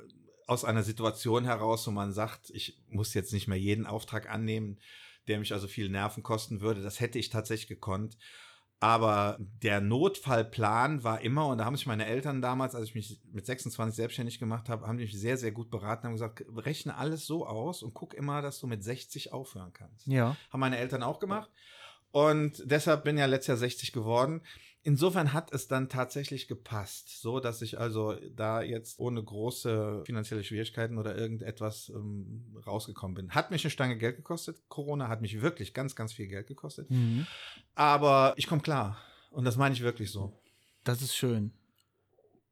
aus einer Situation heraus, wo man sagt, ich muss jetzt nicht mehr jeden Auftrag annehmen, der mich also viel Nerven kosten würde. Das hätte ich tatsächlich gekonnt. Aber der Notfallplan war immer, und da haben sich meine Eltern damals, als ich mich mit 26 selbstständig gemacht habe, haben die mich sehr, sehr gut beraten, haben gesagt, rechne alles so aus und guck immer, dass du mit 60 aufhören kannst Ja. haben meine Eltern auch gemacht. Und deshalb bin ja letztes Jahr 60 geworden. Insofern hat es dann tatsächlich gepasst, so dass ich also da jetzt ohne große finanzielle Schwierigkeiten oder irgendetwas ähm, rausgekommen bin. Hat mich eine Stange Geld gekostet. Corona hat mich wirklich ganz, ganz viel Geld gekostet. Mhm. Aber ich komme klar. Und das meine ich wirklich so. Das ist schön.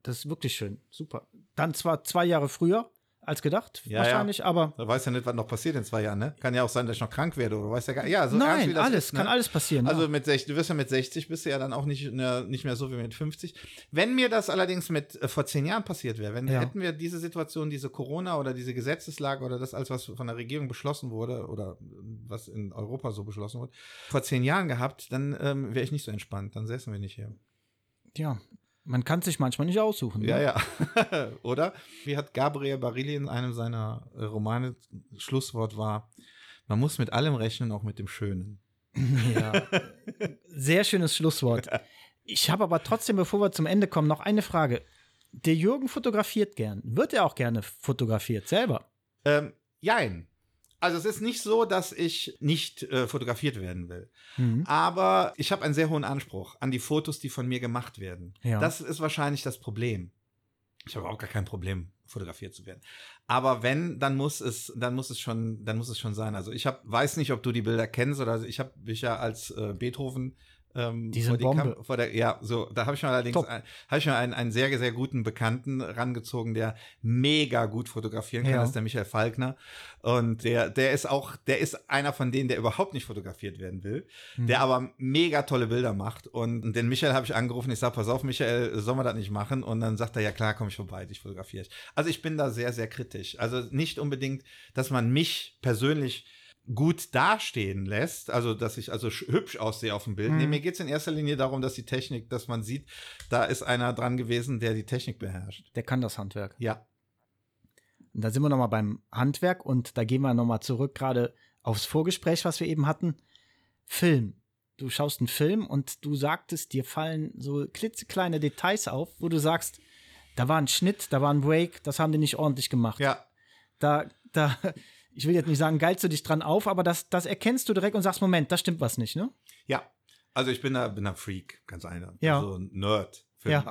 Das ist wirklich schön. Super. Dann zwar zwei Jahre früher als gedacht, Ja, wahrscheinlich, aber Da weiß ja nicht, was noch passiert in zwei Jahren, ne? Kann ja auch sein, dass ich noch krank werde oder weiß ja gar Ja, so nein, alles, ist, ne? kann alles passieren. Also ja. mit 60, du wirst ja mit 60 bist du ja dann auch nicht, ne, nicht mehr so wie mit 50. Wenn mir das allerdings mit äh, vor zehn Jahren passiert wäre, wenn Ja. hätten wir diese Situation, diese Corona oder diese Gesetzeslage oder das alles, was von der Regierung beschlossen wurde oder äh, was in Europa so beschlossen wurde, vor zehn Jahren gehabt, dann ähm, wäre ich nicht so entspannt. Dann säßen wir nicht hier. ja, man kann sich manchmal nicht aussuchen. Ja, ne? ja. *laughs* oder? Wie hat Gabriel Barilli in einem seiner äh, Romane Schlusswort war, man muss mit allem rechnen, auch mit dem Schönen. *laughs* Ja. Sehr schönes Schlusswort. Ich habe aber trotzdem, bevor wir zum Ende kommen, noch eine Frage. Der Jürgen fotografiert gern. Wird er auch gerne fotografiert selber? Ähm, jein. Also es ist nicht so, dass ich nicht äh, fotografiert werden will. Mhm. Aber ich habe einen sehr hohen Anspruch an die Fotos, die von mir gemacht werden. Ja. Das ist wahrscheinlich das Problem. Ich habe auch gar kein Problem, fotografiert zu werden. Aber wenn, dann muss es, dann muss es schon, dann muss es schon sein. Also ich hab, weiß nicht, ob du die Bilder kennst oder ich habe mich ja als äh, Beethoven ähm, Die vor sind Bombe. Vor der, ja, so, da habe ich mir allerdings ein, habe ich mir einen, einen sehr, sehr guten Bekannten rangezogen, der mega gut fotografieren kann, Ja. das ist der Michael Falkner. Und der, der ist auch, der ist einer von denen, der überhaupt nicht fotografiert werden will, Mhm. der aber mega tolle Bilder macht. Und den Michael habe ich angerufen, ich sage, pass auf, Michael, sollen wir das nicht machen? Und dann sagt er, ja klar, komm ich vorbei, ich fotografiere. Also ich bin da sehr, sehr kritisch. Also nicht unbedingt, dass man mich persönlich gut dastehen lässt, also dass ich also sch- hübsch aussehe auf dem Bild. Nee, Mhm. mir geht es in erster Linie darum, dass die Technik, dass man sieht, da ist einer dran gewesen, der die Technik beherrscht. Der kann das Handwerk. Ja. Und da sind wir nochmal beim Handwerk und da gehen wir nochmal zurück, gerade aufs Vorgespräch, was wir eben hatten. Film. Du schaust einen Film und du sagtest, dir fallen so klitzekleine Details auf, wo du sagst, da war ein Schnitt, da war ein Break, das haben die nicht ordentlich gemacht. Ja, Da, da, ich will jetzt nicht sagen, geilst du dich dran auf, aber das, das erkennst du direkt und sagst, Moment, da stimmt was nicht, ne? Ja, also ich bin da, bin da Freak, ganz einer. Ja. Also ein Nerd. Für Ja.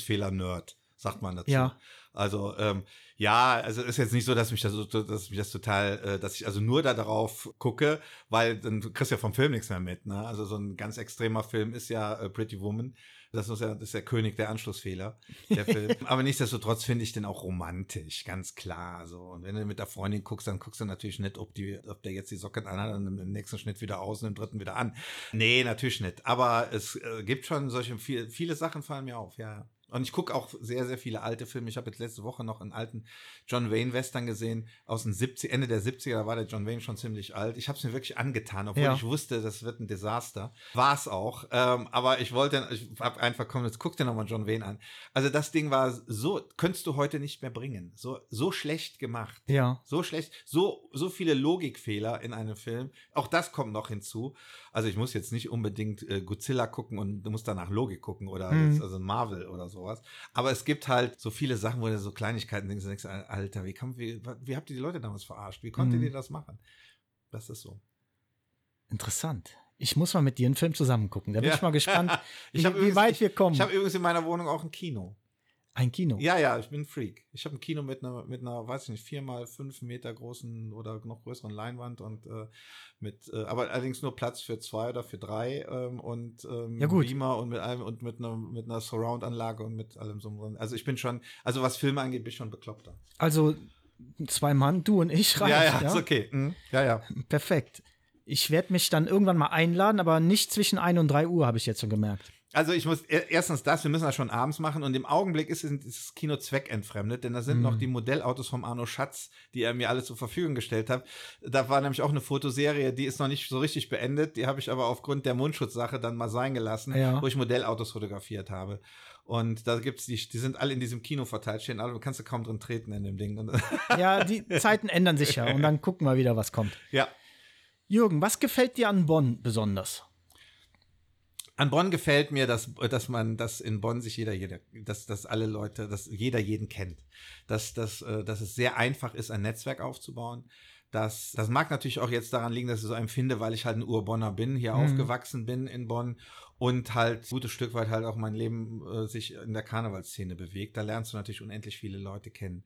Anschlussfehler-Nerd, sagt man dazu. Ja. Also ähm, ja, also ist jetzt nicht so, dass mich das, so- dass mich das total, äh, dass ich also nur da darauf gucke, weil dann kriegst du ja vom Film nichts mehr mit. Ne? Also so ein ganz extremer Film ist ja äh, Pretty Woman. Das ist ja das ist der König der Anschlussfehler, der *laughs* Film. Aber nichtsdestotrotz finde ich den auch romantisch, ganz klar. So. Und wenn du mit der Freundin guckst, dann guckst du natürlich nicht, ob, die, ob der jetzt die Socken anhat und im nächsten Schnitt wieder aus und im dritten wieder an. Nee, natürlich nicht. Aber es äh, gibt schon solche, viel, viele Sachen fallen mir auf, ja. Und ich gucke auch sehr, sehr viele alte Filme. Ich habe jetzt letzte Woche noch einen alten John Wayne Western gesehen aus den 70 Ende der 70er. Da war der John Wayne schon ziemlich alt. Ich habe es mir wirklich angetan, obwohl Ja. ich wusste, das wird ein Desaster. War es auch. Ähm, aber ich wollte, ich habe einfach komm, jetzt guck dir nochmal John Wayne an. Also das Ding war so, könntest du heute nicht mehr bringen. So, so schlecht gemacht. Ja. So schlecht, so, so viele Logikfehler in einem Film. Auch das kommt noch hinzu. Also ich muss jetzt nicht unbedingt äh, Godzilla gucken und du musst danach Logik gucken oder Mhm. jetzt, also Marvel oder sowas. Aber es gibt halt so viele Sachen, wo du so Kleinigkeiten denkst, denkst, Alter, wie, kann, wie, wie habt ihr die Leute damals verarscht? Wie konntet Mhm. ihr das machen? Das ist so. Interessant. Ich muss mal mit dir einen Film zusammen gucken. Da bin Ja. ich mal gespannt, *laughs* Ich wie, wie übrigens- weit wir kommen. Ich habe übrigens in meiner Wohnung auch ein Kino. Ein Kino. Ja, ja, ich bin ein Freak. Ich habe ein Kino mit einer, mit einer, weiß ich nicht, vier mal fünf Meter großen oder noch größeren Leinwand und äh, mit, äh, aber allerdings nur Platz für zwei oder für drei ähm, und ähm, Ja, gut. Beamer und mit allem und mit einer mit einer Surround-Anlage und mit allem so. Also ich bin schon, also was Filme angeht, bin ich schon bekloppter. Also zwei Mann, du und ich reicht. ja, ja, ist okay. Mhm. Ja, ja. Perfekt. Ich werde mich dann irgendwann mal einladen, aber nicht zwischen 1 und 3 Uhr, habe ich jetzt schon gemerkt. Also ich muss e- erstens das, wir müssen das schon abends machen und im Augenblick ist ist das Kino zweckentfremdet, denn da sind Mhm. noch die Modellautos vom Arno Schatz, die er mir alle zur Verfügung gestellt hat. Da war nämlich auch eine Fotoserie, die ist noch nicht so richtig beendet, die habe ich aber aufgrund der Mundschutzsache dann mal sein gelassen, Ja. wo ich Modellautos fotografiert habe. Und da gibt's die, die sind alle in diesem Kino verteilt, stehen alle, du kannst du kaum drin treten in dem Ding. *laughs* Ja, die Zeiten ändern sich ja und dann gucken wir wieder, was kommt. ja. Jürgen, was gefällt dir an Bonn besonders? An Bonn gefällt mir, dass, dass man, dass in Bonn sich jeder, jeder, dass, dass alle Leute, dass jeder jeden kennt. Dass, dass, äh, dass es sehr einfach ist, ein Netzwerk aufzubauen. Das, das mag natürlich auch jetzt daran liegen, dass ich so empfinde, weil ich halt ein Urbonner bin, hier Mhm. aufgewachsen bin in Bonn und halt ein gutes Stück weit halt auch mein Leben äh, sich in der Karnevalsszene bewegt. Da lernst du natürlich unendlich viele Leute kennen.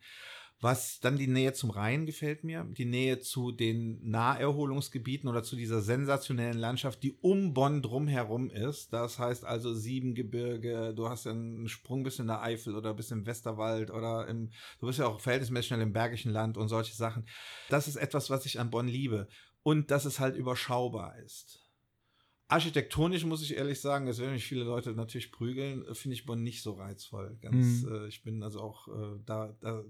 Was dann die Nähe zum Rhein gefällt mir, die Nähe zu den Naherholungsgebieten oder zu dieser sensationellen Landschaft, die um Bonn drumherum ist. Das heißt also Siebengebirge, du hast einen Sprung bis in der Eifel oder bis im Westerwald oder im, du bist ja auch verhältnismäßig schnell im Bergischen Land und solche Sachen. Das ist etwas, was ich an Bonn liebe. Und dass es halt überschaubar ist. Architektonisch muss ich ehrlich sagen, es werden mich viele Leute natürlich prügeln, äh, finde ich Bonn nicht so reizvoll. Ganz, mhm. äh, ich bin also auch äh, da, da,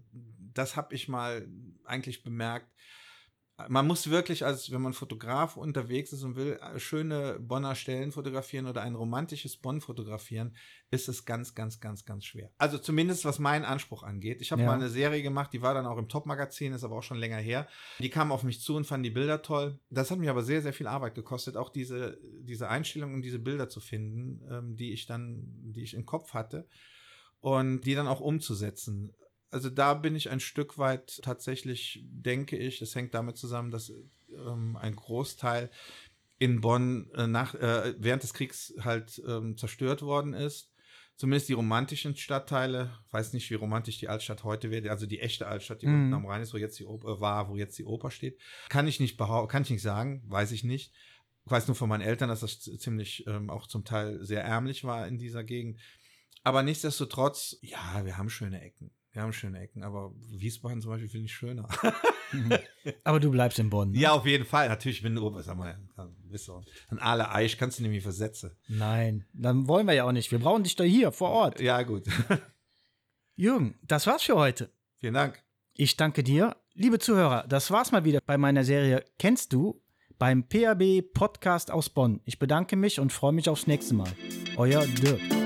das habe ich mal eigentlich bemerkt man muss wirklich, als wenn man Fotograf unterwegs ist und will äh, schöne Bonner Stellen fotografieren oder ein romantisches Bonn fotografieren, ist es ganz, ganz, ganz, ganz schwer. Also zumindest was meinen Anspruch angeht. Ich habe ja. mal eine Serie gemacht, die war dann auch im Top-Magazin, ist aber auch schon länger her. Die kamen auf mich zu und fanden die Bilder toll. Das hat mich aber sehr, sehr viel Arbeit gekostet, auch diese, diese Einstellungen und diese Bilder zu finden, ähm, die ich dann, die ich im Kopf hatte und die dann auch umzusetzen also da bin ich ein Stück weit tatsächlich, denke ich, das hängt damit zusammen, dass ähm, ein Großteil in Bonn äh, nach, äh, während des Kriegs halt ähm, zerstört worden ist. Zumindest die romantischen Stadtteile, weiß nicht, wie romantisch die Altstadt heute wird, also die echte Altstadt, die mm. unten am Rhein ist, wo jetzt die Oper war, wo jetzt die Oper steht, kann ich nicht behaupten, kann ich nicht sagen, weiß ich nicht. Ich weiß nur von meinen Eltern, dass das ziemlich ähm, auch zum Teil sehr ärmlich war in dieser Gegend. Aber nichtsdestotrotz, ja, wir haben schöne Ecken. Wir haben schöne Ecken, aber Wiesbaden zum Beispiel finde ich schöner. *laughs* aber du bleibst in Bonn. Ne? Ja, auf jeden Fall. Natürlich, wenn du, sag mal, bist du an alle Eich kannst du nämlich versetzen. Nein, dann wollen wir ja auch nicht. Wir brauchen dich da hier vor Ort. Ja, gut. *laughs* Jürgen, das war's für heute. Vielen Dank. Ich danke dir. Liebe Zuhörer, das war's mal wieder bei meiner Serie Kennst du? beim PAB Podcast aus Bonn. Ich bedanke mich und freue mich aufs nächste Mal. Euer Dirk.